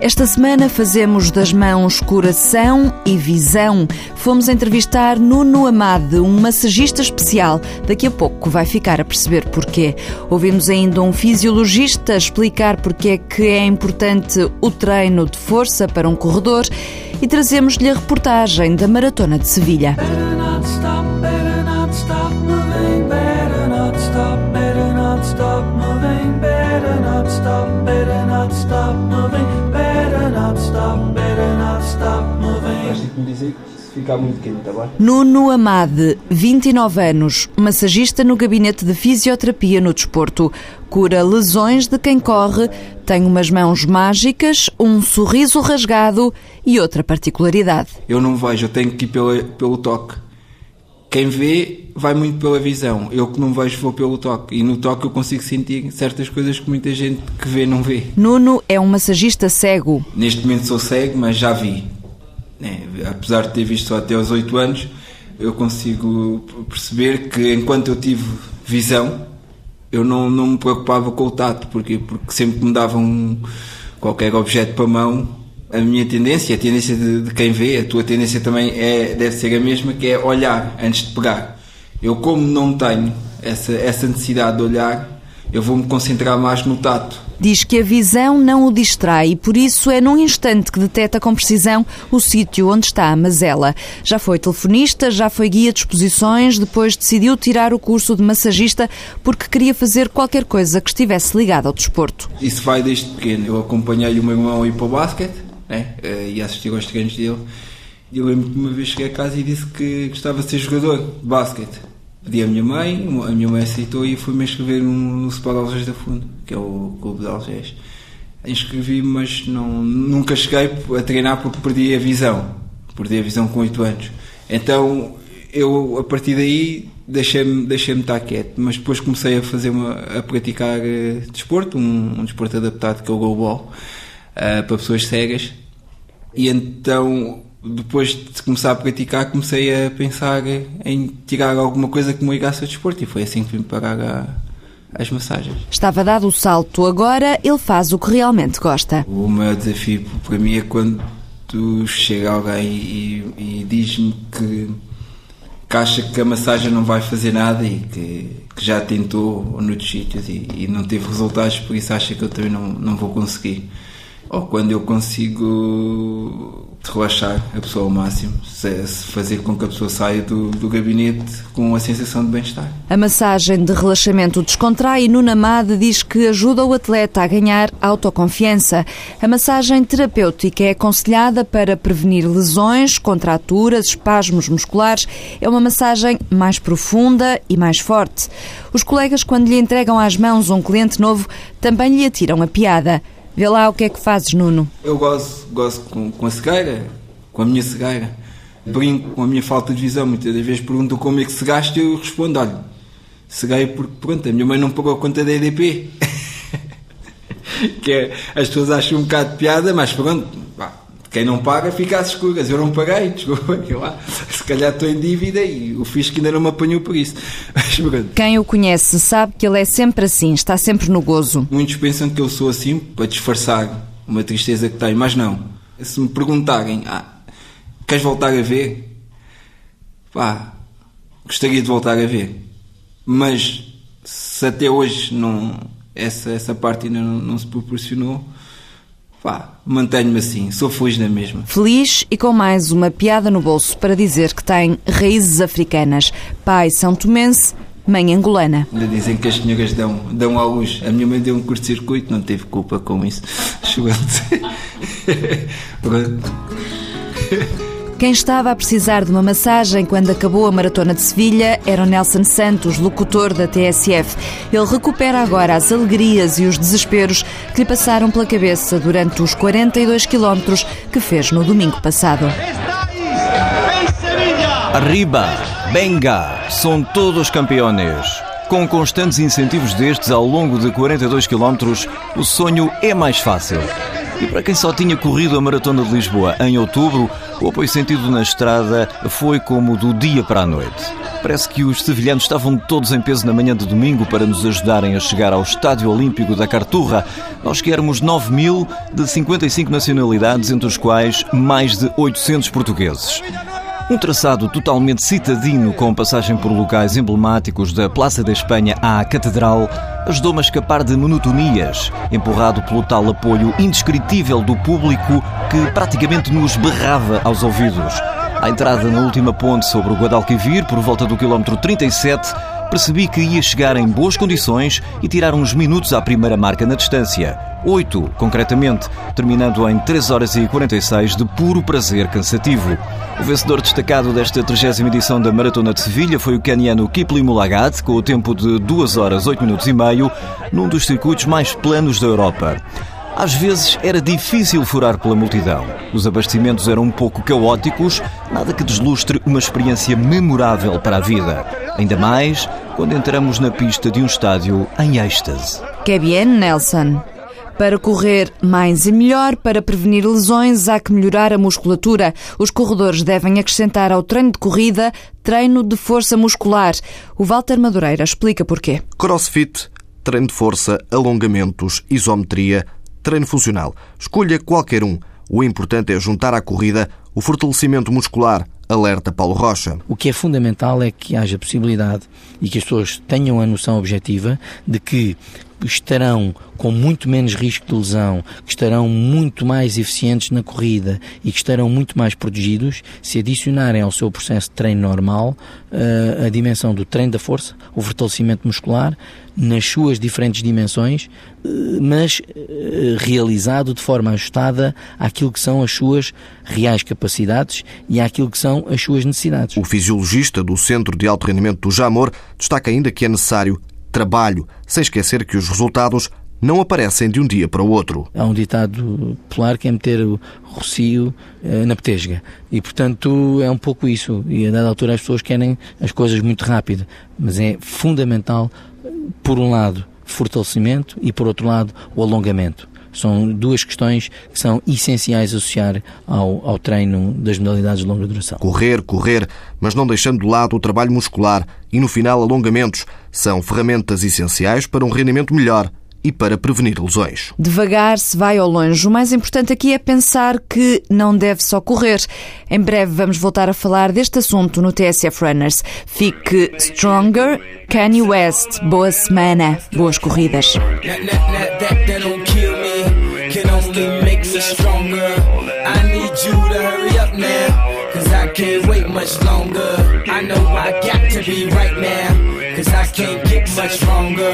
Esta semana fazemos das mãos coração e visão. Fomos entrevistar Nuno Amade, um massagista especial. Daqui a pouco vai ficar a perceber porquê. Ouvimos ainda um fisiologista explicar porque é que é importante o treino de força para um corredor e trazemos-lhe a reportagem da Maratona de Sevilha. Dizer se ficar muito quente, tá bem? Nuno Amade, 29 anos, massagista no gabinete de fisioterapia no desporto. Cura lesões de quem corre, tem umas mãos mágicas, um sorriso rasgado e outra particularidade. Eu não vejo, eu tenho que ir pelo, pelo toque. Quem vê vai muito pela visão. Eu que não vejo vou pelo toque. E no toque eu consigo sentir certas coisas que muita gente que vê não vê. Nuno é um massagista cego. Neste momento sou cego, mas já vi. É, apesar de ter visto até aos 8 anos, eu consigo perceber que enquanto eu tive visão, eu não, não me preocupava com o tato, porque, porque sempre que me davam um, qualquer objeto para a mão, a minha tendência, a tendência de, de, quem vê, a tua tendência também é, deve ser a mesma, que é olhar antes de pegar. Eu, como não tenho essa, essa necessidade de olhar, eu vou me concentrar mais no tato. Diz que a visão não o distrai e por isso é num instante que detecta com precisão o sítio onde está a mazela. Já foi telefonista, já foi guia de exposições, depois decidiu tirar o curso de massagista porque queria fazer qualquer coisa que estivesse ligada ao desporto. Isso vai desde pequeno. Eu acompanhei o meu irmão ir para o basquete né? Eh, e assisti aos treinos dele. E eu lembro que uma vez cheguei a casa e disse que gostava de ser jogador de basquete pedi à minha mãe, a minha mãe aceitou e fui-me inscrever no, no Sport Algés da Fundo, que é o clube de Algés. Inscrevi-me, mas não, nunca cheguei a treinar porque perdi a visão. Perdi a visão com 8 anos. Então eu, a partir daí, deixei-me deixei estar quieto. Mas depois comecei a fazer uma, a praticar uh, desporto, um, um, desporto adaptado que é o goalball, uh, para pessoas cegas. E então depois de começar a praticar, comecei a pensar em tirar alguma coisa que me ligasse ao desporto e foi assim que vim parar a, as massagens. Estava dado o salto, agora ele faz o que realmente gosta. O maior desafio para mim é quando chega alguém e, e diz-me que, que, acha que a massagem não vai fazer nada e que, que já tentou noutros sítios e, e, não teve resultados, por isso acha que eu também não, não vou conseguir. Ou quando eu consigo relaxar a pessoa ao máximo, fazer com que a pessoa saia do, do gabinete com a sensação de bem-estar. A massagem de relaxamento descontrai e Nuna diz que ajuda o atleta a ganhar autoconfiança. A massagem terapêutica é aconselhada para prevenir lesões, contraturas, espasmos musculares. É uma massagem mais profunda e mais forte. Os colegas, quando lhe entregam às mãos um cliente novo, também lhe atiram a piada. Vê lá o que é que fazes, Nuno. Eu gosto, gosto com, com a cegueira, com a minha cegueira. Brinco com a minha falta de visão. Muitas das vezes perguntam como é que cegaste e eu respondo: olha, ceguei porque, pronto, a minha mãe não pagou a conta da EDP. que é, as pessoas acham um bocado de piada, mas pronto, quem não paga fica às escuras. Eu não paguei, desculpa, lá, se calhar estou em dívida e o fisco ainda não me apanhou por isso. Quem o conhece sabe que ele é sempre assim, está sempre no gozo. Muitos pensam que eu sou assim para disfarçar uma tristeza que tenho, mas não. Se me perguntarem, ah, queres voltar a ver? Pá, gostaria de voltar a ver. Mas se até hoje não, essa, essa parte ainda não, não se proporcionou, Pá, mantenho-me assim, sou feliz na mesma. Feliz e com mais uma piada no bolso para dizer que tem raízes africanas. Pai são tomense, mãe angolana. Ainda dizem que as senhoras dão, dão à luz. A minha mãe deu um curto-circuito, não teve culpa com isso. Pronto. Quem estava a precisar de uma massagem quando acabou a maratona de Sevilha era o Nelson Santos, locutor da TSF. Ele recupera agora as alegrias e os desesperos que lhe passaram pela cabeça durante os 42 quilómetros que fez no domingo passado. Arriba, venga, são todos campeões. Com constantes incentivos destes ao longo de 42 quilómetros, o sonho é mais fácil. E para quem só tinha corrido a Maratona de Lisboa em outubro, o apoio sentido na estrada foi como do dia para a noite. Parece que os sevilhanos estavam todos em peso na manhã de domingo para nos ajudarem a chegar ao Estádio Olímpico da Carturra. Nós que éramos 9 mil de 55 nacionalidades, entre os quais mais de 800 portugueses. Um traçado totalmente citadino, com passagem por locais emblemáticos da Praça da Espanha à Catedral, ajudou-me a escapar de monotonias, empurrado pelo tal apoio indescritível do público que praticamente nos berrava aos ouvidos. À entrada na última ponte sobre o Guadalquivir, por volta do quilómetro 37, percebi que ia chegar em boas condições e tirar uns minutos à primeira marca na distância. 8, concretamente, terminando em 3 horas e 46 de puro prazer cansativo. O vencedor destacado desta 30 edição da Maratona de Sevilha foi o caniano Kipli Mulagat, com o tempo de 2 horas 8 minutos e meio, num dos circuitos mais planos da Europa. Às vezes era difícil furar pela multidão. Os abastecimentos eram um pouco caóticos, nada que deslustre uma experiência memorável para a vida. Ainda mais quando entramos na pista de um estádio em êxtase. Que bien, Nelson. Para correr mais e melhor, para prevenir lesões, há que melhorar a musculatura. Os corredores devem acrescentar ao treino de corrida treino de força muscular. O Walter Madureira explica porquê. Crossfit, treino de força, alongamentos, isometria, treino funcional. Escolha qualquer um. O importante é juntar à corrida o fortalecimento muscular, alerta Paulo Rocha. O que é fundamental é que haja possibilidade e que as pessoas tenham a noção objetiva de que estarão com muito menos risco de lesão, que estarão muito mais eficientes na corrida e que estarão muito mais protegidos se adicionarem ao seu processo de treino normal uh, a dimensão do treino da força, o fortalecimento muscular, nas suas diferentes dimensões, uh, mas realizado de forma ajustada àquilo que são as suas reais capacidades e àquilo que são as suas necessidades. O fisiologista do Centro de Alto Rendimento do Jamor destaca ainda que é necessário trabalho, sem esquecer que os resultados não aparecem de um dia para o outro. Há um ditado popular que é meter o rocio eh, na petesga. E, portanto, é um pouco isso. E, a dada altura, as pessoas querem as coisas muito rápido. Mas é fundamental, por um lado, fortalecimento e, por outro lado, o alongamento. São duas questões que são essenciais associar ao, ao treino das modalidades de longa duração. Correr, correr, mas não deixando de lado o trabalho muscular e, no final, alongamentos. São ferramentas essenciais para um rendimento melhor e para prevenir lesões. Devagar se vai ao longe. O mais importante aqui é pensar que não deve só correr. Em breve vamos voltar a falar deste assunto no TSF Runners. Fique stronger, Kanye West. Boa semana, boas corridas. can't wait much longer. I know I got to be right now. Cause I can't get much stronger.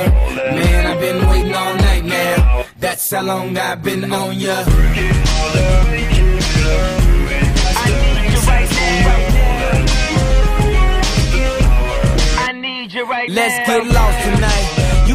Man, I've been waiting all night now. That's how long I've been on ya. I need you right now. I need you right now. Let's get lost tonight.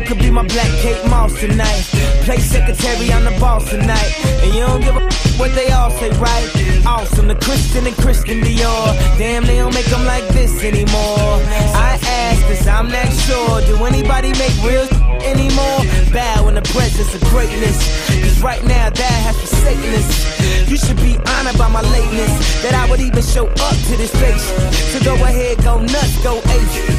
Could be my black Kate Moss tonight. Play secretary, I'm the boss tonight. And you don't give a what they all say, right? Awesome, the Christian and Christian Dior. Damn, they don't make them like this anymore. I ask this, I'm not sure. Do anybody make real anymore? Bow in the presence of greatness. Cause right now, that has forsaken us. You should be honored by my lateness. That I would even show up to this place. So go ahead, go nuts, go ace.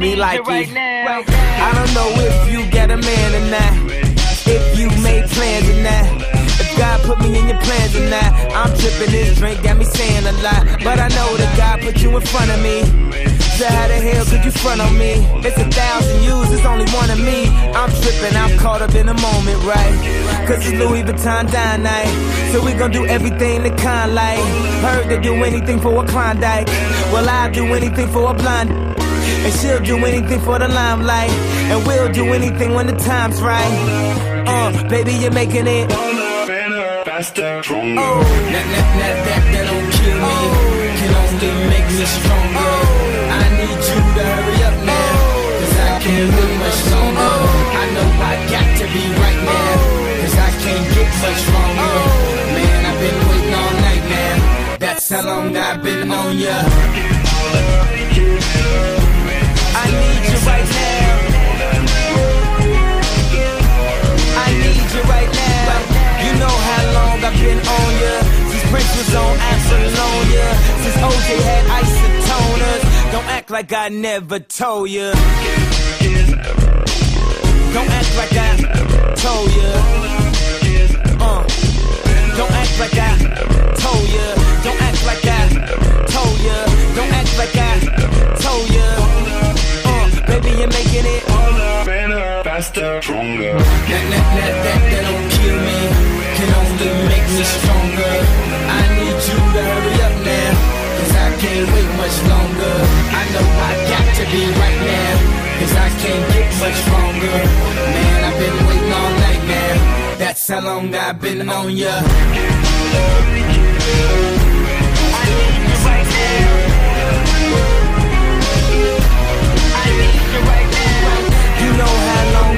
Me like right now. I don't know if you get a man or not. If you made plans or not. If God put me in your plans or not. I'm tripping this drink, got me saying a lot. But I know that God put you in front of me. So how the hell could you front on me? It's a thousand yous, it's only one of me. I'm tripping, I'm caught up in the moment, right? Cause it's Louis Vuitton dine night. So we gon' do everything the kind like. Heard to do anything for a Klondike. Well, I'll do anything for a blind. And she'll do anything for the limelight. And we'll do anything when the time's right. Uh, baby, you're making it. faster, stronger. Oh. That, that, that, that, don't kill me, oh. can only make me stronger. Oh. I need you to hurry up now, cause I can't wait much longer. I know I got to be right now, cause I can't get much stronger. Man, I've been waiting all night now, that's how long I've been on ya. I need you right now. I need you right now. You know how long I've been on ya. On. Since OJ had isotoners. Don't act like I never told ya. Don't act stronger. That, that, that, that, that don't kill me, can only make me stronger. I need you to hurry up now, cause I can't wait much longer. I know I got to be right now, cause I can't get much stronger. Man, I've been waiting all night now, that's how long I've been on ya. I need you right now.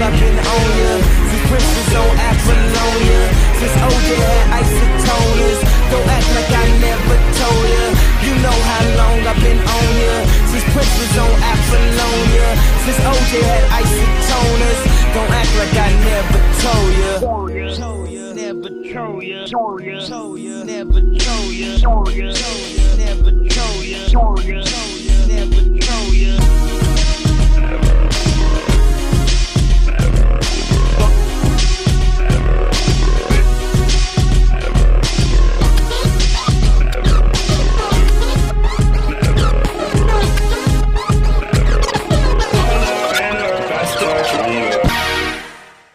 I've been on ya. Since Prince was on Apollonia. Since OJ had isotoners. Don't act like I never told ya. You know how long I've been on ya. Since Prince was on Apollonia. Since OJ had isotoners. Don't act like I never told ya. Never Told ya. Never. Told ya. Never told ya. Never told ya.